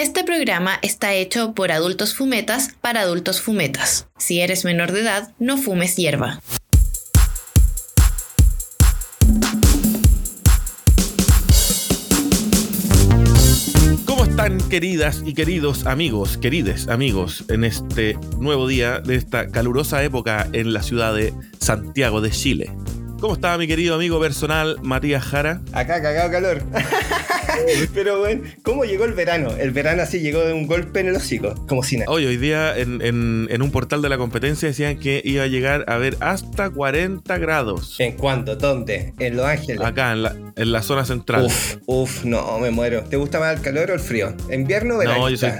Este programa está hecho por adultos fumetas para adultos fumetas. Si eres menor de edad, no fumes hierba. ¿Cómo están queridas y queridos amigos, querides amigos, en este nuevo día de esta calurosa época en la ciudad de Santiago de Chile? ¿Cómo está mi querido amigo personal Matías Jara? Acá cagado calor. Pero bueno, ¿cómo llegó el verano? El verano así llegó de un golpe en el hocico, como si nada. Hoy, hoy día en, en- en un portal de la competencia decían que iba a llegar a ver hasta 40 grados. ¿En cuánto? ¿Dónde? En Los Ángeles. Acá en la, en la zona central. Uf, uf, no, me muero. ¿Te gusta más el calor o el frío? ¿Invierno o no, yo soy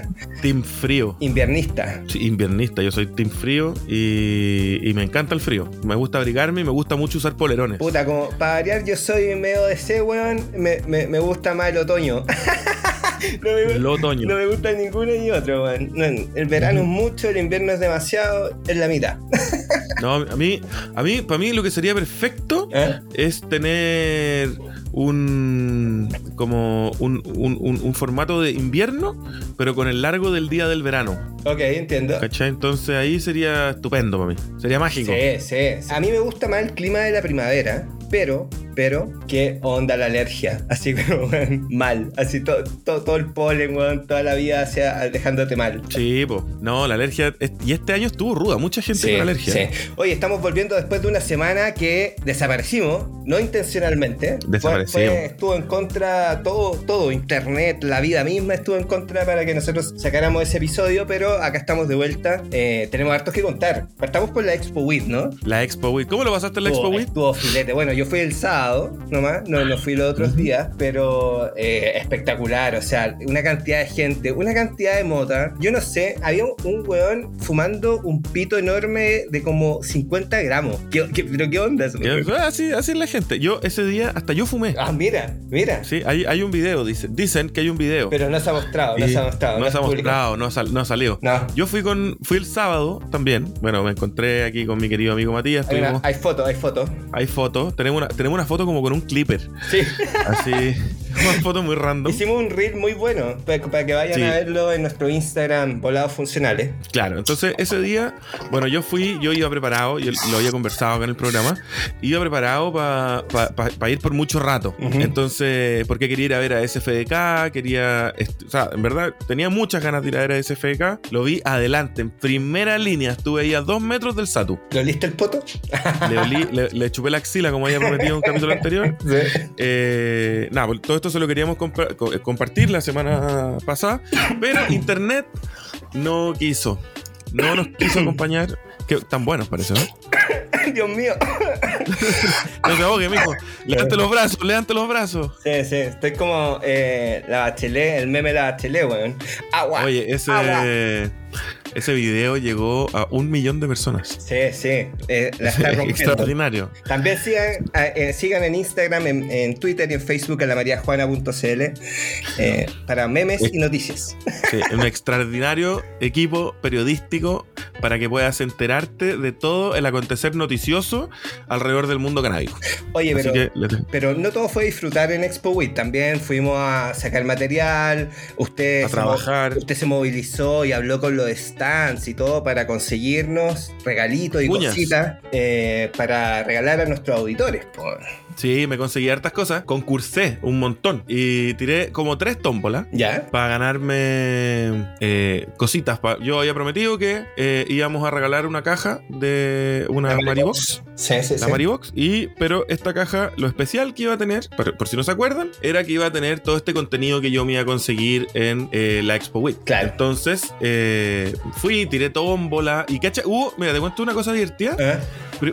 team frío. Inviernista. Sí, inviernista, yo soy team frío y, y me encanta el frío. Me gusta abrigarme y me gusta mucho usar polerones. Puta, como para variar, yo soy medio de ese, weón. Me, me, me gusta más el otoño. no, me, El otoño. no me gusta ninguno ni otro. No, el verano es mucho, el invierno es demasiado, es la mitad. No, a mí, a mí, para mí lo que sería perfecto ¿Eh? es tener un como un, un- un- un formato de invierno, pero con el largo del día del verano. Ok, entiendo. ¿Cachai? Entonces ahí sería estupendo para mí. Sería mágico. Sí, sí. A mí me gusta más el clima de la primavera, pero, pero, ¿qué onda la alergia? Así como, mal. Así todo, todo, todo el polen, weón, toda la vida hacia, dejándote mal. Sí, po. No, la alergia. Y este año estuvo ruda. Mucha gente Sí, con alergia. sí. Oye, estamos volviendo después de una semana que desaparecimos, no intencionalmente. Desaparecimos. fue- estuvo en contra todo, todo, internet, la vida misma estuvo en contra para que nosotros sacáramos ese episodio, pero acá estamos de vuelta. Eh, tenemos hartos que contar. Partamos por la Expo WIT, ¿no? La Expo Week. ¿Cómo lo pasaste en la Expo Week? Estuvo filete. Bueno, yo fui el sábado nomás, no, no fui los otros días, pero eh, espectacular. O sea, una cantidad de gente, una cantidad de mota. Yo no sé, había un, un weón fumando un pito enorme de como 50 gramos. ¿Qué, qué- pero qué onda eso? Que- Así, así es la gente. Yo ese día, hasta yo fumé. Ah, mira, mira. Sí, hay, hay un video, dicen. Dicen que hay un video. Pero no se ha mostrado, no se ha mostrado. No se ha mostrado, no, ha sal- no ha salido. No. Yo fui con fui el sábado también. Bueno, me encontré aquí con mi querido amigo Matías. Hay, una- hay fotos, hay fotos. hay fotos. Tenemos una, tenemos una foto como con un clipper. Sí. Así. una foto muy random. Hicimos un reel muy bueno para, para que vayan Sí. a verlo en nuestro Instagram, Volados Funcionales. Claro, entonces ese día, bueno, yo fui, yo iba preparado, yo lo había conversado acá en el programa, iba preparado para ir por mucho rato. Ujú. Entonces, porque quería ir a ver a SFDK, quería, o sea, en verdad, tenía muchas ganas de ir a ver a SFDK, lo vi adelante, en primera línea, estuve ahí a dos metros del Satu. ¿Lo liste el poto? Le, olí- le, le chupé la axila como había prometido en un capítulo anterior. Sí. Eh, nada, pues, todo esto se lo queríamos compa- eh, compartir la semana pasada, pero internet no quiso. No nos quiso acompañar. Que tan buenos parece, ¿no? Dios mío. No se ahogue, mijo. Levante los brazos, levante los brazos. Sí, sí, estoy como eh, la bachelet, el meme de la bachelet, weón. Agua. Oye, ese, agua. Ese video llegó a un millón de personas. Sí, sí, eh, la está rompiendo. Extraordinario. También sigan, eh, eh, sigan en Instagram, en, en Twitter y en Facebook a la mariajuana.cl eh, para memes y noticias. Sí, un extraordinario equipo periodístico para que puedas enterarte de todo el acontecer noticioso alrededor del mundo canábico. Oye, pero, que le- pero no todo fue disfrutar en Expo Week. También fuimos a sacar material. Usted, A trabajar. usted se movilizó y habló con los stands y todo para conseguirnos regalitos y cositas eh, para regalar a nuestros auditores. po. Sí, me conseguí hartas cosas. Concursé un montón. Y tiré como tres tómbolas. ¿Ya? Para ganarme eh, cositas. Pa- Yo había prometido que eh, íbamos a regalar una caja de una Maribox. Sí, sí, La sí. Maribox. Y, pero esta caja, lo especial que iba a tener, por, por si no se acuerdan, era que iba a tener todo este contenido que yo me iba a conseguir en eh, la Expo Week. Claro. Entonces, eh, fui, tiré tómbola y cacha. Hubo, mira, te cuento una cosa divertida. ¿Eh?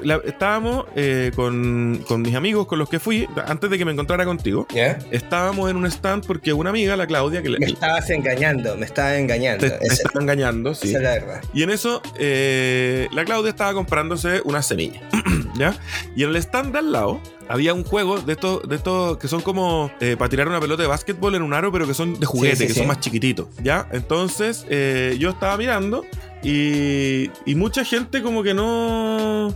La- estábamos eh, con, con mis amigos con los que fui, antes de que me encontrara contigo. ¿Ya? Estábamos en un stand porque una amiga, la Claudia, que le, Me estabas engañando, me estabas engañando. te, Esa- estaba engañando, sí. esa es la verdad. Y en eso, eh, la Claudia estaba comprándose unas semillas. ¿Ya? Y en el stand de al lado había un juego de estos, de estos que son como eh, para tirar una pelota de básquetbol en un aro, pero que son de juguete, Sí, sí, que sí. son más chiquititos. ¿Ya? Entonces, eh, yo estaba mirando y, y mucha gente como que no.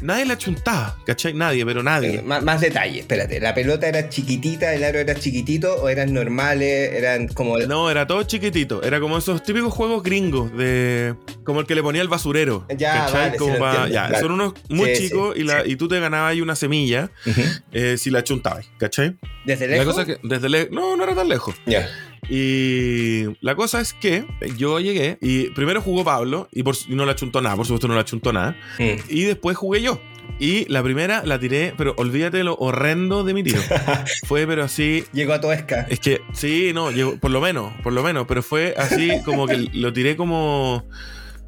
Nadie la chuntaba, ¿cachai? Nadie, pero nadie. Eh, más, más detalle, espérate. ¿La pelota era chiquitita, el aro era chiquitito o eran normales? Eran como. No, era todo chiquitito. Era como esos típicos juegos gringos de. Como el que le ponía el basurero. Ya, ¿cachai? vale, Como sí lo pa- entiendo, ya, claro. Son unos muy Sí, chicos sí, y, la, sí. y tú te ganabas ahí una semilla eh, si la chuntabas, ¿cachai? ¿Desde La lejos? cosa es que desde le- No, no era tan lejos. Ya. Y la cosa es que yo llegué y primero jugó Pablo y, por, y no la chuntó nada, por supuesto no la chuntó nada. Mm. Y después jugué yo. Y la primera la tiré, pero olvídate de lo horrendo de mi tiro. Fue, pero así. Llegó a Toesca. Es que, sí, no, llegó, por lo menos, por lo menos, pero fue así como que lo tiré como.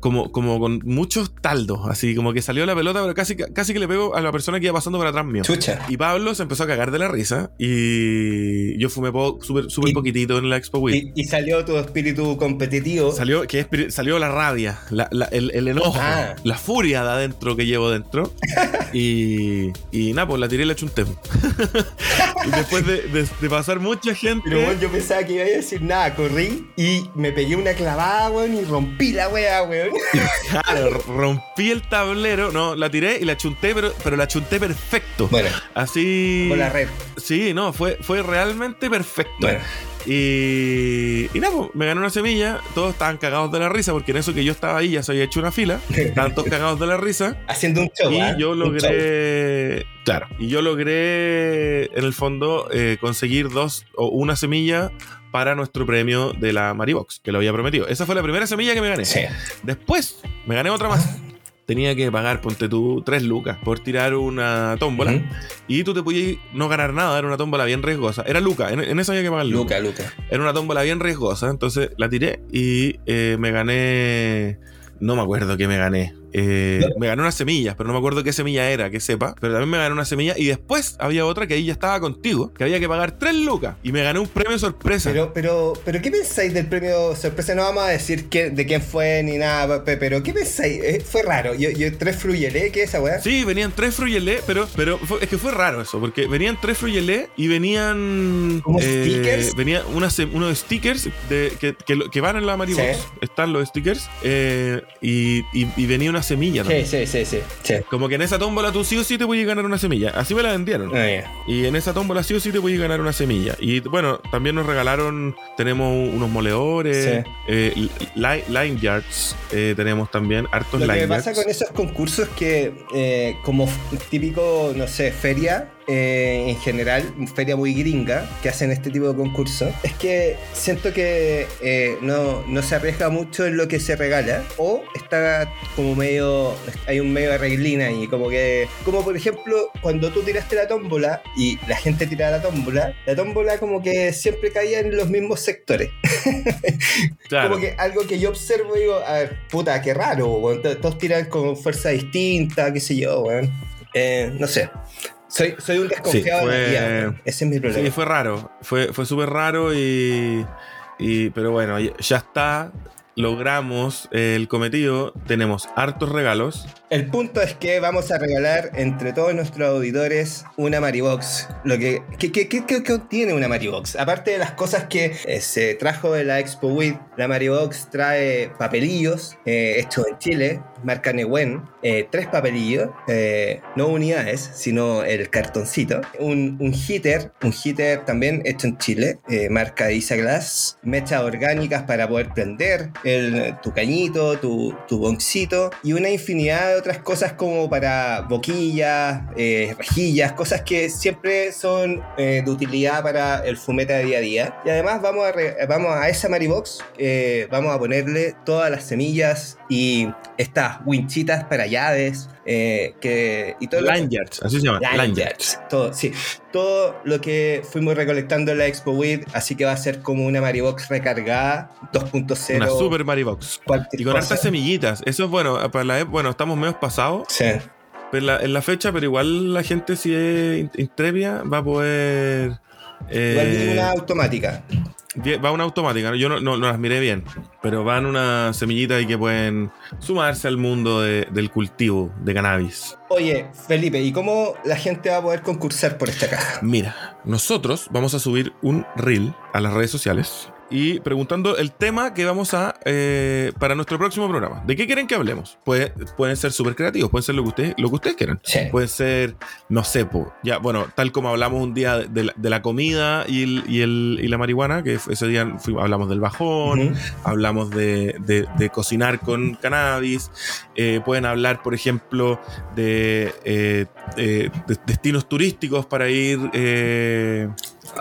Como, como con muchos taldos, así como que salió la pelota, pero casi, casi que le pego a la persona que iba pasando por atrás mío. Chucha. Y Pablo se empezó a cagar de la risa y yo fumé po- súper Y- poquitito en la Expo Week. Y, y salió tu espíritu competitivo. Salió, que salió la rabia, la- la- el, el enojo, Ah. la furia de adentro que llevo dentro. y, y nada, pues la tiré y la chunté. y después de, de- de pasar mucha gente. Pero bueno, yo pensaba que iba a decir nada, corrí y me pegué una clavada, weón, y rompí la wea, weón. claro, rompí el tablero. No, la tiré y la chunté, pero, pero la chunté perfecto. Bueno, Así. con la red. Sí, no, fue, fue realmente perfecto. Bueno, Y, y nada, pues, me gané una semilla. Todos estaban cagados de la risa, porque en eso que yo estaba ahí ya se había hecho una fila. Estaban todos cagados de la risa. haciendo un show. Y ¿ah? yo logré. Claro. Y yo logré, en el fondo, eh, conseguir dos o una semilla para nuestro premio de la Maribox, que lo había prometido. Esa fue la primera semilla que me gané. Sí. Después, me gané otra más. Tenía que pagar, ponte tú, tres lucas por tirar una tómbola. Y tú te podías no ganar nada, era una tómbola bien riesgosa. Era Luca, en, en esa había que pagar Luca. Luca, Luca. Era una tómbola bien riesgosa, entonces la tiré y eh, me gané. No me acuerdo qué me gané. Eh. Me gané unas semillas, pero no me acuerdo qué semilla era, que sepa. Pero también me gané una semilla y después había otra que ahí ya estaba contigo, que había que pagar tres lucas y me gané un premio sorpresa. Pero, pero, pero, ¿qué pensáis del premio sorpresa? No vamos a decir qué- de quién fue ni nada, pe- pero ¿qué pensáis? Eh, fue raro. Yo, yo tres fruyelé, ¿qué es esa weá? Sí, venían tres fruyelé, pero, pero fue- es que fue raro eso, porque venían tres fruyelé y venían. ¿Como stickers? Venían unas, unos stickers de, que, que, que van en la Maribox. Sí. Están los stickers. eh, y, y- y venía una semilla Sí, también. sí, sí, sí. sí. Como que en esa tómbola tú sí o sí te podías ganar una semilla. Así me la vendieron. Ah. Y en esa tómbola sí o sí te podías ganar una semilla. Y bueno, también nos regalaron, tenemos unos moledores, Sí. eh, li- line yards, eh, tenemos también hartos Lo que pasa con esos concursos que, eh, como típico, no sé, feria, eh, en general, feria muy gringa, que hacen este tipo de concursos, es que siento que eh, no, no se arriesga mucho en lo que se regala, o está como medio, hay un medio de reglina y como que, como por ejemplo, cuando tú tiraste la tómbola y la gente tiraba la tómbola, la tómbola como que siempre caía en los mismos sectores. Claro. Como que algo que yo observo y digo, a ver, puta, qué raro, Todos tiran con fuerza distinta, qué sé yo. Eh, no sé. Soy, soy un desconfiado Sí, de la fue- vida, weón. Ese es mi problema. Sí, fue raro. Fue, fue súper raro y, y. Pero bueno, ya- está. Logramos el cometido. Tenemos hartos regalos. El punto es que vamos a regalar entre todos nuestros auditores una Maribox. Lo que, ¿qué, qué, qué- qué contiene una Maribox? Aparte de las cosas que eh, se trajo de la Expo WIT, la Maribox trae papelillos eh, hechos en Chile, marca Newen, eh, tres papelillos, eh, no unidades, sino el cartoncito, un, un heater, un heater también hecho en Chile, eh, marca Isaglass, mechas orgánicas para poder prender, tu cañito, tu, tu boncito y una infinidad de otras cosas como para boquillas, eh, rejillas, cosas que siempre son eh, de utilidad para el fumeta de día a día. Y además vamos a, vamos a esa Maribox, vamos a ponerle todas las semillas y estas winchitas para llaves. eh, que, y todo así se llama. Line Line yards. yards. Todo, sí. Todo lo que fuimos recolectando en la Expo WID, así que va a ser como una Maribox recargada 2.0. Una super Maribox. Y con hartas semillitas. Eso es bueno. Para la, ep- bueno, estamos medio pasados Sí. en la, en la fecha, pero igual la gente, si es in- intrepia, va a poder. eh, Igual una automática. Va una automática, ¿no? yo no, no- no las miré bien, pero van unas semillitas y que pueden sumarse al mundo de- del cultivo de cannabis. Oye, Felipe, ¿y cómo la gente va a poder concursar por esta caja? Mira, nosotros vamos a subir un reel a las redes sociales y preguntando el tema que vamos a eh, para nuestro próximo programa. ¿De qué quieren que hablemos? Puede- pueden ser súper creativos, pueden ser lo que ustedes, lo que ustedes quieran. Sí. Puede ser, no sé, po, ya, bueno, tal como hablamos un día de la, de la comida y, el- y el- y la marihuana, que ese día fuimos- hablamos del bajón, hablamos de, de- de cocinar con cannabis, eh, pueden hablar, por ejemplo, de, eh, eh, de destinos turísticos para ir eh,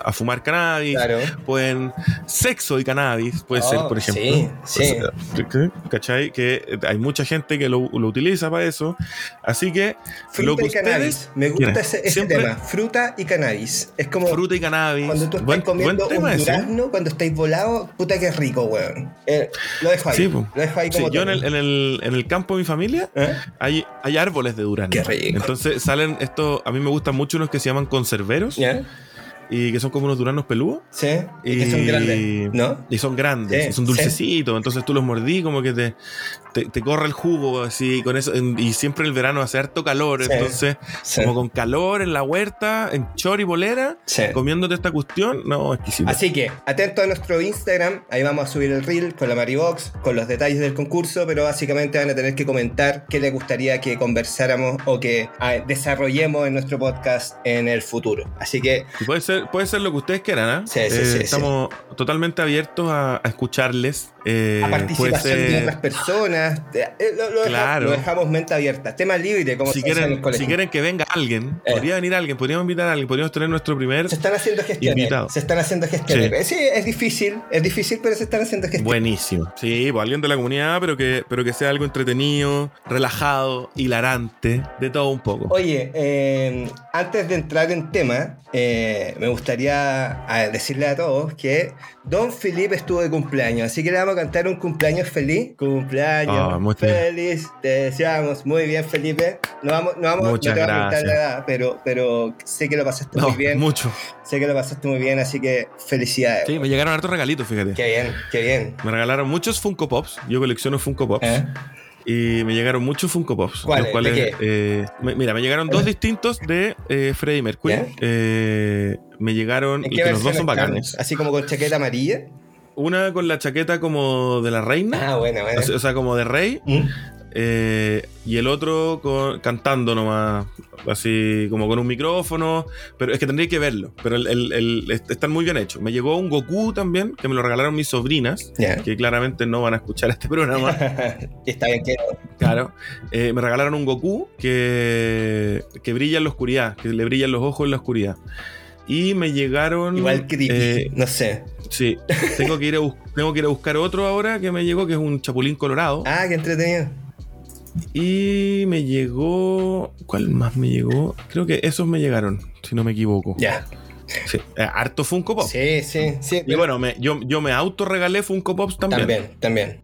a fumar cannabis, Claro. pueden sexo y cannabis, puede Oh, ser, por ejemplo. sí, sí. ¿Cachai? Que hay mucha gente que lo, lo utiliza para eso. Así que Fruta lo que y cannabis. ustedes Me gusta ese, ese Siempre tema. Fruta y cannabis. Es como fruta y cannabis. cuando tú estás buen, comiendo buen un ese. durazno, cuando estáis volado, puta que rico, weón. Eh, lo dejo ahí. Sí, lo dejo ahí Sí, como yo en el, en, el, en el campo de mi familia ¿Eh? hay, hay árboles de durazno. Qué rico. Entonces salen estos, a mí me gustan mucho unos que se llaman conserveros ¿Ya? Y que son como unos duraznos peludos. Sí. Y que son grandes. ¿No? Y son grandes, Sí, son dulcecitos. Entonces tú los mordí como que te, te, te corre el jugo así con eso. en- y siempre en el verano hace harto calor. Sí. Entonces, Sí. como con calor en la huerta, en chor y bolera, Sí. comiéndote esta cuestión, no, exquisito. Así que, atento a nuestro Instagram, ahí vamos a subir el reel con la Maribox, con los detalles del concurso, pero básicamente van a tener que comentar qué les gustaría que conversáramos o que ah, desarrollemos en nuestro podcast en el futuro. Así que, Y puede ser, puede ser lo que ustedes quieran, ¿ah? Sí, sí, Eh, sí, sí. Estamos totalmente abiertos a, a escucharles. eh, a participación de otras personas, eh, lo, dejamos mente abierta. Tema libre, como si quieren, colegio. si quieren que venga alguien, Eh. podría venir alguien, podríamos invitar a alguien, podríamos tener nuestro primer Se están haciendo gestiones. Invitado. Se están haciendo gestiones. Sí. es difícil, es difícil, pero se están haciendo gestiones. Buenísimo. Sí, pues alguien de la comunidad, pero que, pero que sea algo entretenido, relajado, hilarante, de todo un poco. Oye, eh, antes de entrar en tema, eh, me gustaría decirle a todos que Don Felipe estuvo de cumpleaños, así que le vamos a cantar un cumpleaños feliz. Cumpleaños Feliz, te deseamos muy bien, Felipe. No vamos, no vamos Muchas no te vamos a preguntar gracias. la edad, pero, pero sé que lo pasaste No, muy bien. mucho. Sé que lo pasaste muy bien, así que felicidades. Sí, me llegaron hartos regalitos, fíjate. Qué bien, qué bien. Me regalaron muchos Funko Pops. Yo colecciono Funko Pops. ¿Eh? Y me llegaron muchos Funko Pops. ¿Cuáles? los cuales, ¿De qué? eh, me- mira, me llegaron dos ¿Eh? distintos de eh, Freddie Mercury. Eh, me llegaron, ¿En y que los dos son bacanes. Así como con chaqueta amarilla. Una con la chaqueta como de la reina, Ah, bueno, bueno. o sea- como de rey. ¿Mm? eh, y el otro con- cantando nomás, así como con un micrófono. Pero es que tendría que verlo. Pero el, el- el- est- están muy bien hechos. Me llegó un Goku también, que me lo regalaron mis sobrinas, que claramente no van a escuchar este programa. Está bien que Claro. Eh, me regalaron un Goku que, que brilla en la oscuridad, que le brillan los ojos en la oscuridad. Y me llegaron. igual creepy, eh, no sé. Sí. Tengo que, ir a tengo que ir a buscar otro ahora que me llegó, que es un chapulín colorado. Ah, qué entretenido. Y me llegó. ¿Cuál más me llegó? Creo que esos me llegaron, si no me equivoco. Ya. Sí. Eh, harto Funko Pop. Sí, sí, sí. Y bueno, me- yo, yo me auto regalé Funko Pops también. también, también.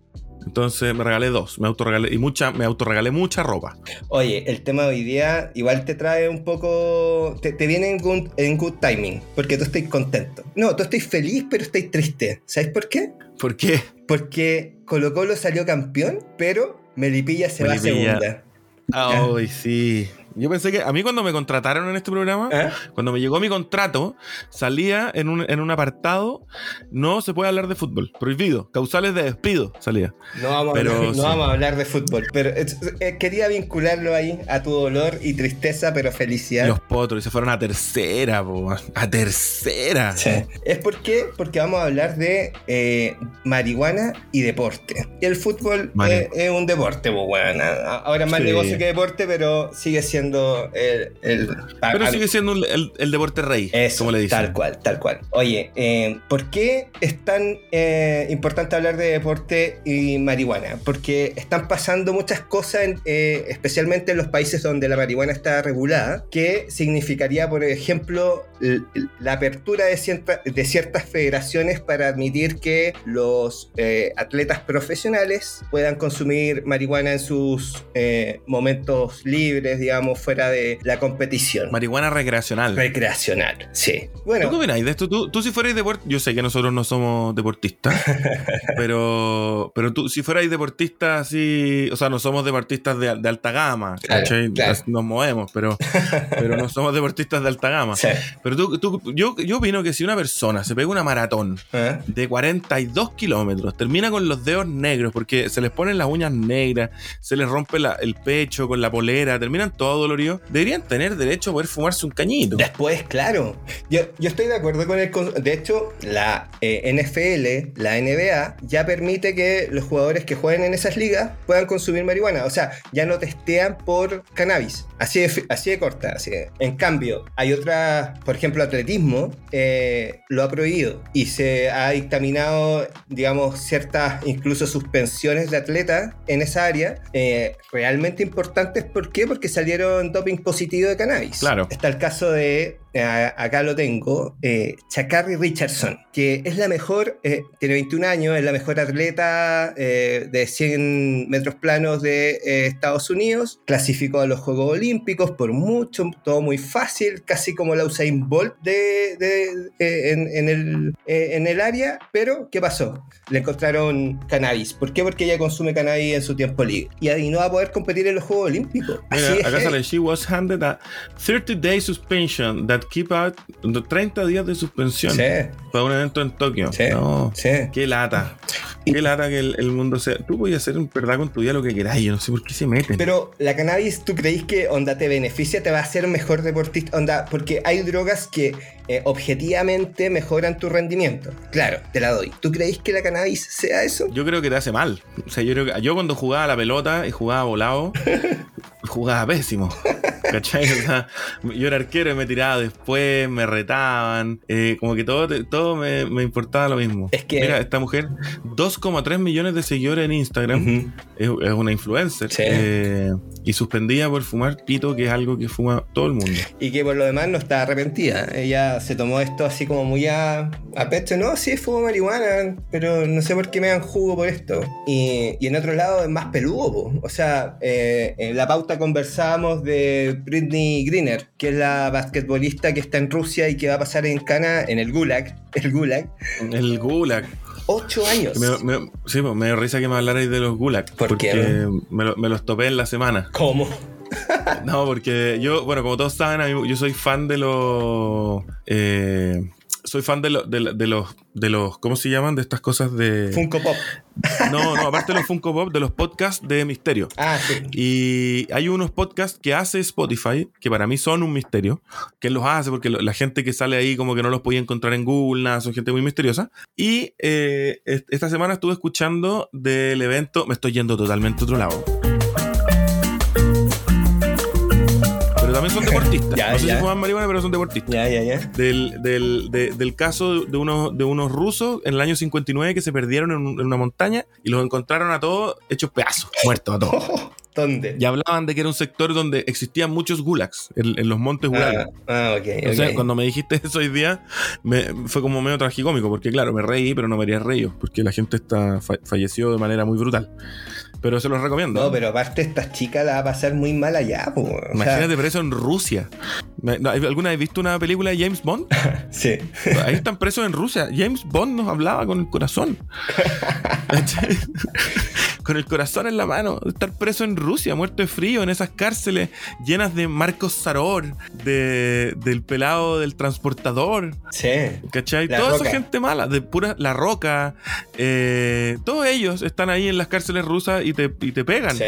Entonces me regalé dos. Me auto regalé. Y mucha, me auto regalé mucha ropa. Oye, el tema de hoy día igual te trae un poco. Te, te viene en good, en good timing, porque tú estás contento. No, tú estás feliz, pero estás triste. ¿Sabes por qué? ¿Por qué? Porque Colo Colo salió campeón, pero Melipilla se va a segunda. Ay, sí. Yo pensé que a mí cuando me contrataron en este programa, ¿Ah? cuando me llegó mi contrato, salía en un, en un apartado, no se puede hablar de fútbol, prohibido, causales de despido, salía. No, vamos, Pero a, hablar, no vamos a hablar de fútbol, pero eh, eh, quería vincularlo ahí a tu dolor y tristeza, pero felicidad. Los potros y se fueron a tercera, po, a tercera. Sí. ¿Es por qué? Porque vamos a hablar de eh, marihuana y deporte. Y el fútbol eh, es un deporte, pues bueno. Ahora es más Sí. negocio que deporte, pero sigue siendo el. el- Pero sigue siendo el, el deporte rey, eso, como le dicen. Tal cual, tal cual. Oye, eh, ¿por qué es tan eh, importante hablar de deporte y marihuana? Porque están pasando muchas cosas, en, eh, especialmente en los países donde la marihuana está regulada, que significaría, por ejemplo, la apertura de, cierta- de ciertas federaciones para admitir que los atletas profesionales puedan consumir marihuana en sus momentos libres, digamos, digamos, fuera de la competición. Marihuana recreacional. Recreacional, sí. Bueno. ¿Tú qué opináis de esto? Tú, tú si fueras deportista, yo sé que nosotros no somos deportistas, pero, pero tú si fuerais deportista así, o sea, no somos deportistas de, alta gama, Nos movemos, pero, pero no somos deportistas de alta gama. Pero tú, tú, yo, yo opino que si una persona se pega una maratón ¿Eh? de 42 kilómetros, termina con los dedos negros, porque se les ponen las uñas negras, se les rompe el pecho con la polera, terminan todo dolorido, deberían tener derecho a poder fumarse un cañito. Después, claro. Yo, yo estoy de acuerdo con el... De hecho, la eh, NFL, la NBA, ya permite que los jugadores que jueguen en esas ligas puedan consumir marihuana. O sea, ya no testean por cannabis. Así de, así de corta. Así En cambio, hay otras, por ejemplo, atletismo eh, lo ha prohibido y se ha dictaminado, digamos, ciertas incluso suspensiones de atletas en esa área eh, realmente importantes. ¿Por qué? Porque salieron doping positivo de cannabis. Claro. Está el caso de acá lo tengo, eh, Chakari Richardson, que es la mejor, eh, tiene 21 años, es la mejor atleta eh, de 100 metros planos de Estados Unidos, clasificó a los Juegos Olímpicos por mucho, todo muy fácil, casi como la Usain Bolt de, en, el, en el área, pero ¿qué pasó? Le encontraron cannabis. ¿Por qué? Porque ella consume cannabis en su tiempo libre. Y no va a poder competir en los Juegos Olímpicos. acá sale, she was handed a 30 day suspension that keep out 30 días de suspensión para un evento en Tokio. No, qué lata. Qué lata que el, mundo sea. Tú puedes hacer en verdad con tu día lo que queráis. Yo no sé por qué se meten. Pero la cannabis, ¿tú creéis que onda te beneficia? ¿Te va a hacer mejor deportista? Onda, porque hay drogas que eh, objetivamente mejoran tu rendimiento. Claro, te la doy. ¿Tú creéis que la cannabis sea eso? Yo creo que te hace mal. O sea, yo creo que yo cuando jugaba la pelota y jugaba volado, jugaba pésimo. ¿Cachai? yo era arquero y me tiraba después, me retaban, eh, como que todo, todo me, importaba lo mismo. Es que... Mira, esta mujer, 2,3 millones de seguidores en Instagram, es, una influencer. Eh, y suspendida por fumar pito, que es algo que fuma todo el mundo. Y que por lo demás no está arrepentida. Ella se tomó esto así como muy a, a pecho. No, sí, fumo marihuana, pero no sé por qué me dan jugo por esto. Y, y en otro lado es más peludo. O sea, eh, en la pauta conversábamos de Britney Greener, que es la basquetbolista que está en Rusia y que va a pasar en Cana, en el Gulag. El Gulag. El Gulag. Ocho años. sí, pues, me dio risa que me hablarais de los Gulag. ¿Por porque Me, los topé en la semana. ¿Cómo? No, porque yo, bueno, como todos saben, yo soy fan de los. Eh, soy fan de, de, los, de los, ¿cómo se llaman? De estas cosas de... Funko Pop. No, no, aparte de los Funko Pop, de los podcasts de misterio. Ah, sí. Y hay unos podcasts que hace Spotify, que para mí son un misterio, que los hace porque la gente que sale ahí como que no los podía encontrar en Google, nada, son gente muy misteriosa. Y eh, esta semana estuve escuchando del evento, me estoy yendo totalmente a otro lado también son deportistas. no sé si fuman marihuana, pero son deportistas. Ya, ya, ya. Del, del, del caso de unos, de unos rusos en el año 59 que se perdieron en, una montaña y los encontraron a todos hechos pedazos, muertos a todos. ¿Dónde? Y hablaban de que era un sector donde existían muchos gulags, en, los montes gulags. Ah, ah ok. O sea, cuando me dijiste eso hoy día, me, fue como medio tragicómico, porque claro, me reí, pero no me haría reír, porque la gente está falleció de manera muy brutal. Pero se los recomiendo. No, pero aparte esta chica la va a pasar muy mal allá. Imagínate preso en Rusia. ¿Alguna vez visto una película de James Bond? sí. Ahí están presos en Rusia. James Bond nos hablaba con el corazón. con el corazón en la mano. Estar preso en Rusia, muerto de frío, en esas cárceles llenas de Marcos Saror, de, del pelado del transportador. Sí. ¿Cachai? Toda esa gente mala, de pura La Roca. Eh, todos ellos están ahí en las cárceles rusas y te, y te pegan. Sí,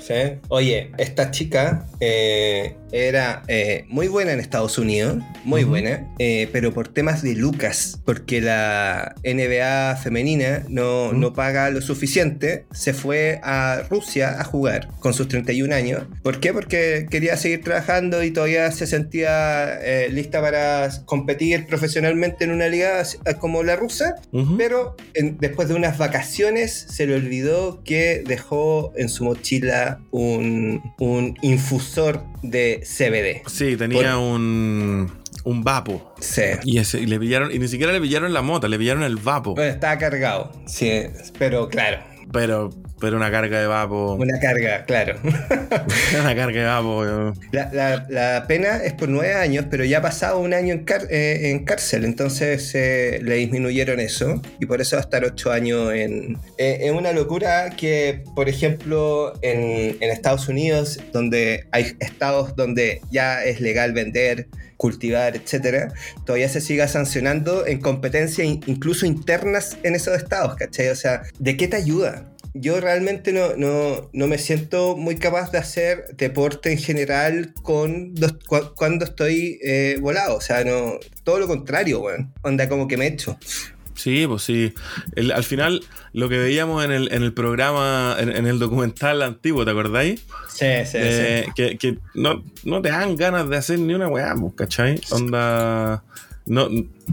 sí. Oye, esta chica eh, era eh, muy buena en Estados Unidos, muy buena, eh, pero por temas de Lucas, porque la NBA femenina no, no, paga lo suficiente, se fue a Rusia a jugar con sus 31 años. ¿Por qué? Porque quería seguir trabajando y todavía se sentía eh, lista para competir profesionalmente en una liga como la rusa, pero después de unas vacaciones se le olvidó que dejó en su mochila un, un infusor de CBD. Sí, tenía un, un vapo. Sí. Y, ese, le pillaron, y ni siquiera le pillaron la mota, le pillaron el vapo. Bueno, estaba cargado. Sí, pero claro. pero, pero una carga de vapo. Una carga, claro. una carga de vapo. La, la, la, pena es por nueve años, pero ya ha pasado un año en, eh, en cárcel, entonces eh, le disminuyeron eso y por eso va a estar ocho años en... Eh, es una locura que, por ejemplo, en, en Estados Unidos, donde hay estados donde ya es legal vender, cultivar, etcétera, todavía se siga sancionando en competencias incluso internas en esos estados, ¿cachai? O sea, ¿de qué te ayuda? Yo realmente no, no, no me siento muy capaz de hacer deporte en general con cuando estoy eh, volado. O sea, no, todo lo contrario, weón. Onda como que me echo. Sí, pues sí. al final, lo que veíamos en el, en el programa, en, el documental antiguo, ¿te acordáis? Sí, sí, eh, sí. Que, que no, no, te dan ganas de hacer ni una weá, pues, ¿cachai? Onda. No,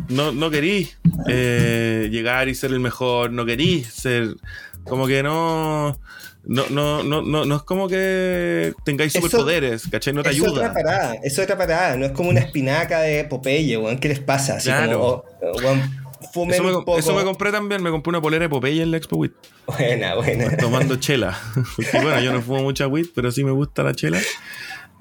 no, no querís eh, llegar y ser el mejor, no querís ser. Como que no. No, no, no, no, no es como que tengáis superpoderes, ¿cachai? No te ayuda. Es otra parada, es otra parada, no es como una espinaca de Popeye, weón, ¿qué les pasa? Así claro. como, oh, eso me, eso me, compré también, me compré una polera de Popeye en la Expo WIT. Buena, buena. Tomando chela. bueno, yo no fumo mucha WIT, pero sí me gusta la chela.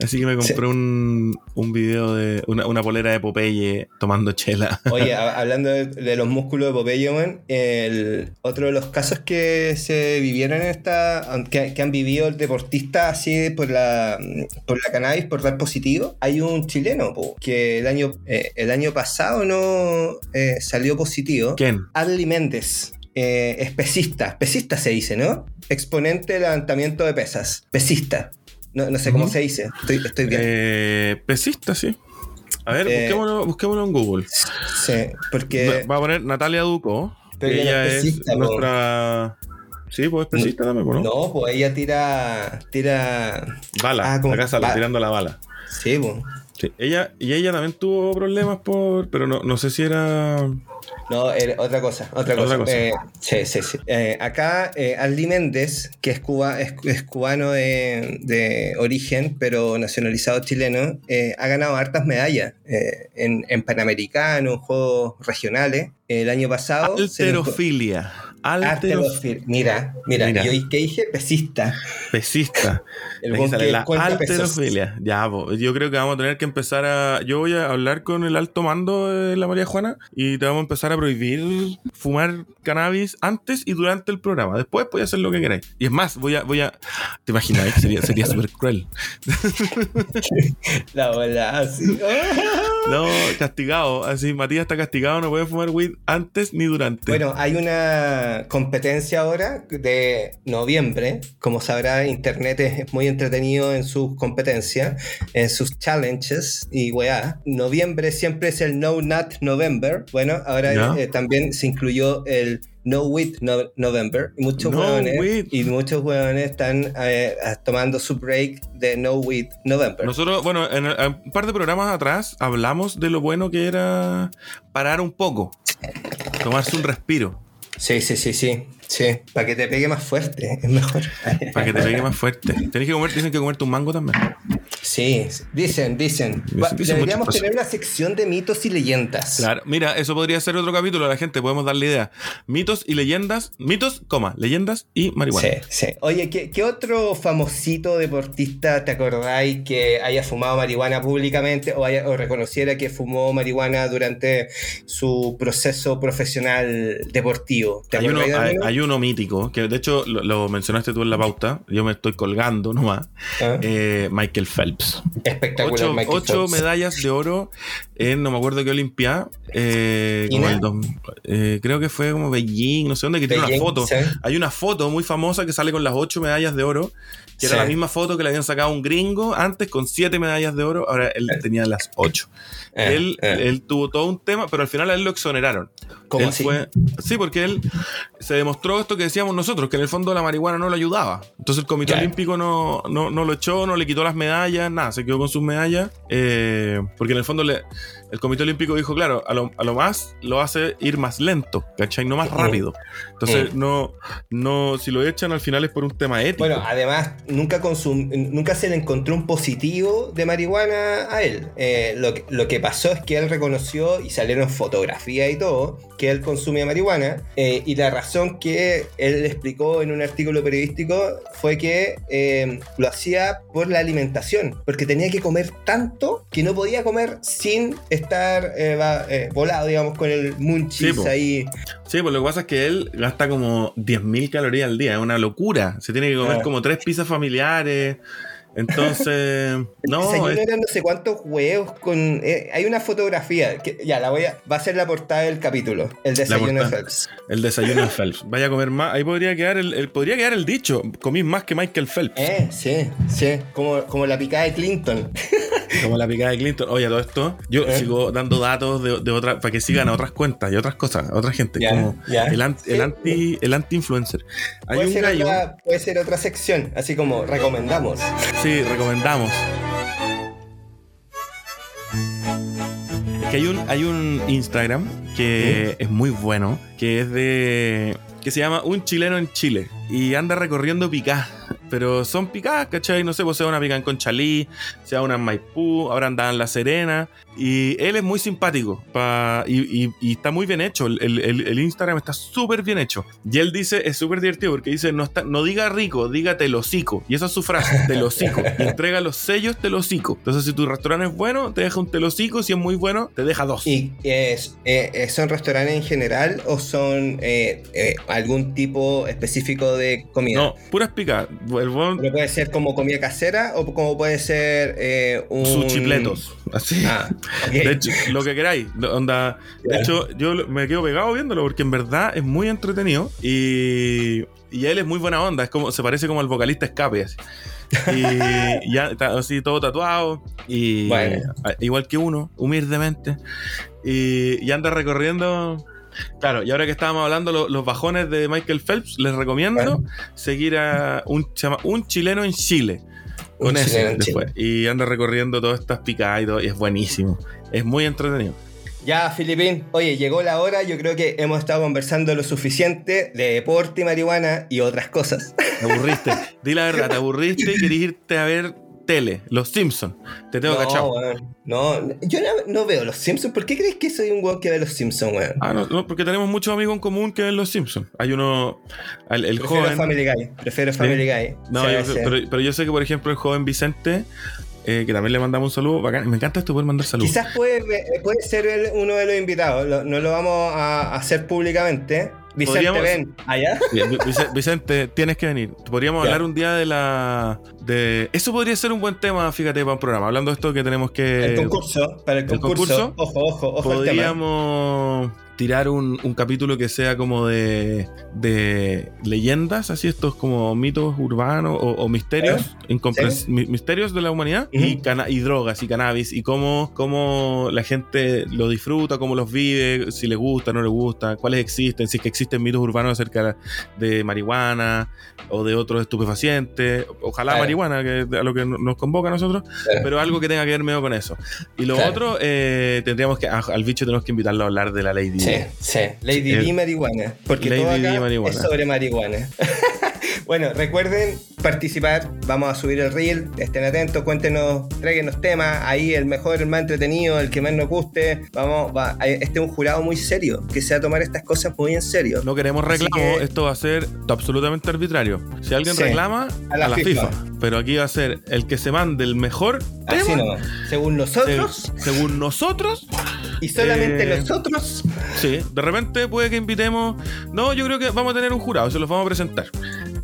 Así que me compré un, un, video de una, polera de Popeye tomando chela. Oye, hablando de, los músculos de Popeye, man, el, otro de los casos que se vivieron en esta, que, que han vivido el deportista así por la, por la cannabis, por dar positivo, hay un chileno que el año, eh, el año pasado no eh, salió positivo. ¿Quién? Adli Méndez. Eh, es pesista, pesista se dice, ¿no? Exponente de levantamiento de pesas, pesista. No, no sé cómo se dice. Estoy, estoy bien. Eh, pesista, sí. A ver, eh, busquémoslo, busquémoslo, en Google. Sí, porque. Va a poner Natalia Duco. Ella, es, pesista, nuestra. Sí, pues es pesista también, ¿no? No, pues ella tira. tira. Bala. Ah, acá sale tirando la bala. Sí, pues. Sí. Ella, y ella también tuvo problemas por. Pero no, no sé si era. No, otra cosa, otra, cosa. Eh, sí, sí, sí. Eh, acá, eh, Aldi Méndez, que es, Cuba, es, cubano de, origen, pero nacionalizado chileno, eh, ha ganado hartas medallas en, en Panamericanos, Juegos regionales. El año pasado. Alterofilia. Alterofilia. Mira, mira, mira. Yo, ¿qué dije? Pesista. Pesista. El la alterofilia. Ya, yo creo que vamos a tener que empezar a. Yo voy a hablar con el alto mando de la María Juana y te vamos a empezar a prohibir fumar cannabis antes y durante el programa. Después podéis hacer lo que queráis. Y es más, voy a. Voy a ¿Te imaginas? Sería, sería súper cruel. la bola, así. no, castigado. Así, Matías está castigado, no puede fumar weed antes ni durante. Bueno, hay una competencia ahora de noviembre. Como sabrá, Internet es muy entretenido en sus competencias, en sus challenges y weá. Noviembre siempre es el No Nut November. Bueno, ahora eh, también se incluyó el no Weed November. Y muchos no y muchos hueones están eh, tomando su break de No Weed November. Nosotros, bueno, en, un par de programas atrás hablamos de lo bueno que era parar un poco, tomarse un respiro. Sí, sí, sí, sí. Sí, para que te pegue más fuerte, es mejor. Para que te pegue más fuerte. Tenés que comer, dicen que comerte un mango también. Sí, dicen, dicen. Deberíamos tener una sección de mitos y leyendas. Claro, mira, eso podría ser otro capítulo a la gente, podemos darle idea. Mitos y leyendas, mitos, coma, leyendas y marihuana. Sí, sí. Oye, ¿qué, otro famosito deportista te acordáis que haya fumado marihuana públicamente o, haya, o reconociera que fumó marihuana durante su proceso profesional deportivo? ¿Te hay, uno, hay, uno mítico, que de hecho lo, mencionaste tú en la pauta, yo me estoy colgando nomás, ah. eh, Michael Phelps. Espectacular. Ocho, ocho medallas de oro en no me acuerdo qué Olimpia, eh, eh, creo que fue como Beijing, no sé dónde, que tiene una foto. Hay una foto muy famosa que sale con las ocho medallas de oro, que era la misma foto que le habían sacado un gringo antes con siete medallas de oro, ahora él tenía las ocho. él, él tuvo todo un tema, pero al final a él lo exoneraron. ¿Cómo así? sí, porque él se demostró esto que decíamos nosotros, que en el fondo la marihuana no lo ayudaba. Entonces el Comité Olímpico no, no, lo echó, no le quitó las medallas, nada, se quedó con sus medallas, eh, porque en el fondo le, el Comité Olímpico dijo, claro, a lo, a lo más lo hace ir más lento, ¿cachai? No más rápido. Entonces, Mm. no, no, si lo echan al final es por un tema ético. Bueno, además, nunca, consum nunca se le encontró un positivo de marihuana a él. Eh, lo, lo que pasó es que él reconoció y salieron fotografías y todo que él consumía marihuana. eh, y la razón que él explicó en un artículo periodístico fue que eh, lo hacía por la alimentación, porque tenía que comer tanto que no podía comer sin estar eh, va- eh, volado, digamos, con el munchis Sí, ahí. Sí, pues lo que pasa es que él gasta como 10.000 calorías al día, es una locura. Se tiene que comer como tres pizzas familiares. Entonces, no, es- no sé cuántos huevos con. eh, hay una fotografía que ya la voy a. Va a ser la portada del capítulo. El desayuno de. Phelps. el desayuno de Phelps. Vaya a comer más. Ahí podría quedar el, el- podría quedar el dicho. Comís más que Michael Phelps. Eh, sí, sí. Como, como la picada de Clinton. Como la picada de Clinton. Oye, todo esto, yo ¿Eh? sigo dando datos de, de otra, para que sigan a otras cuentas y otras cosas, a otra gente. Ya, como el, an- el anti, el anti-influencer. Hay Puede un ser, gallo. otra, puede ser otra sección, así como recomendamos. Sí, recomendamos. Es que hay un, hay un Instagram que es muy bueno, que es de. que se llama Un chileno en Chile. Y anda recorriendo picás. Pero son picadas, ¿cachai? No sé, pues sea una pica en Conchalí, sea una en Maipú, ahora andaba en La Serena. Y él es muy simpático pa- y, y- y está muy bien hecho. El, el- el- Instagram está súper bien hecho. Y él dice, es súper divertido porque dice, no, está, no diga rico, diga telocico. Y esa es su frase, telocico. y entrega los sellos telocico. Entonces, si tu restaurante es bueno, te deja un telocico. Si es muy bueno, te deja dos. ¿Y es, eh, son restaurantes en general o son eh, eh, algún tipo específico de comida? No, puras picadas. El Pero puede ser como comida casera o como puede ser eh, un. sus chipletos. Así. Ah, ok. De hecho, lo que queráis. Onda, de hecho, yo me quedo pegado viéndolo porque en verdad es muy entretenido y, y él es muy buena onda. Es como, se parece como al vocalista Escape. Así. Y ya está así todo tatuado y Bueno. igual que uno, humildemente. Y, y anda recorriendo. Claro, y ahora que estábamos hablando lo- los bajones de Michael Phelps, les recomiendo Bueno. seguir a un, chileno en Chile. Un Con ese chileno en después. Y anda recorriendo todas estas picadas y todo, y es buenísimo. Es muy entretenido. Ya, Filipín, oye, llegó la hora. Yo creo que hemos estado conversando lo suficiente de deporte y marihuana y otras cosas. Te aburriste. Di la verdad, te aburriste y querés irte a ver tele, Los Simpsons. Te tengo no, cachado. weón. No, yo no, no veo los Simpsons. ¿Por qué crees que soy un weón que ve los Simpsons, weón? Ah, no, no, porque tenemos muchos amigos en común que ven Los Simpsons. Hay uno, el, el Prefiero joven. Family Guy. Prefiero Family Guy. No, yo- pero, pero yo sé que, por ejemplo, el joven Vicente, eh, que también le mandamos un saludo. bacán. Me encanta esto, poder mandar saludos. Quizás puede, puede ser uno de los invitados. Lo- no lo vamos a hacer públicamente. Vicente, ven. ¿Allá? Vicente, tienes que venir. Podríamos hablar un día de la. De Eso podría ser un buen tema, fíjate, para un programa. Hablando de esto que tenemos que. el concurso. Para el Eh, el concurso. Ojo, ojo, ojo. Podríamos tirar un, un capítulo que sea como de, de leyendas, así estos como mitos urbanos o, o misterios, mi- misterios de la humanidad y, drogas y cannabis y cómo, cómo la gente lo disfruta, cómo los vive, si le gusta, no le gusta, cuáles existen, si es que existen mitos urbanos acerca de marihuana o de otros estupefacientes, ojalá Claro. Marihuana, que a lo que nos convoca a nosotros, Claro. pero algo que tenga que ver medio con eso. Y lo Claro. otro, eh, tendríamos que, a- al bicho tenemos que invitarlo a hablar de la Lady Sí, sí. Lady D marihuana. Porque Lady todo acá marihuana. es sobre marihuana. bueno, recuerden participar. Vamos a subir el reel. Estén atentos, cuéntenos, tráiganos temas. Ahí el mejor, el más entretenido, el que más nos guste. Vamos, va, este es un jurado muy serio, que se va a tomar estas cosas muy en serio. No queremos reclamo, que- esto va a ser absolutamente arbitrario. Si alguien Sí. reclama, A la FIFA. Pero aquí va a ser el que se mande el mejor Así tema. Según nosotros se- según nosotros, y solamente eh, nosotros. sí, de repente puede que invitemos. No, yo creo que vamos a tener un jurado, se los vamos a presentar.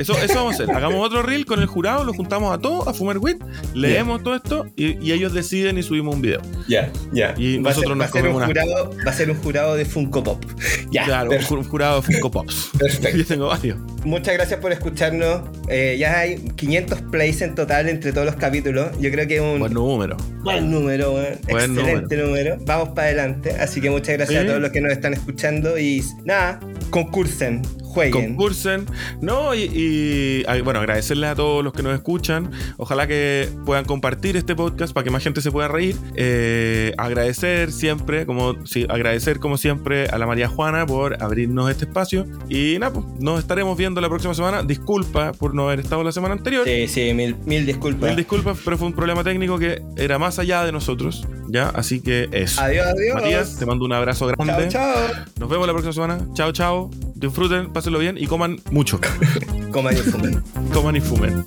Eso, eso vamos a hacer. Hagamos otro reel con el jurado, lo juntamos a todos a fumar weed, leemos todo esto y, y ellos deciden y subimos un video. Ya, ya. Y va ser, nosotros va nos a ser un comemos una- jurado, va a ser un jurado de Funko Pop. Ya, claro, perfecto. un, ju- un jurado de Funko Pops. Perfecto. Yo tengo varios. Muchas gracias por escucharnos. Eh, ya hay 500 plays en total entre todos los capítulos. Yo creo que es un Buen número. buen número, weón. Buen excelente número. Vamos para adelante. Así que muchas gracias a todos los que nos están escuchando. Y nada, concursen, Jueguen. concursen. No, y, y, ah, bueno, agradecerles a todos los que nos escuchan. Ojalá que puedan compartir este podcast para que más gente se pueda reír. Eh, agradecer siempre, como sí, agradecer como siempre a la María Juana por abrirnos este espacio. Y nada, pues, nos estaremos viendo la próxima semana. Disculpa por no haber estado la semana anterior. Sí, sí, mil, mil disculpas. Mil disculpas, pero fue un problema técnico que era más allá de nosotros. ¿Ya? Así que eso. Adiós, adiós. Matías, te mando un abrazo grande. Chao, chao. Nos vemos la próxima semana. Chao, chao. Disfruten, pásenlo bien y coman mucho. Coman y fumen. coman y fumen.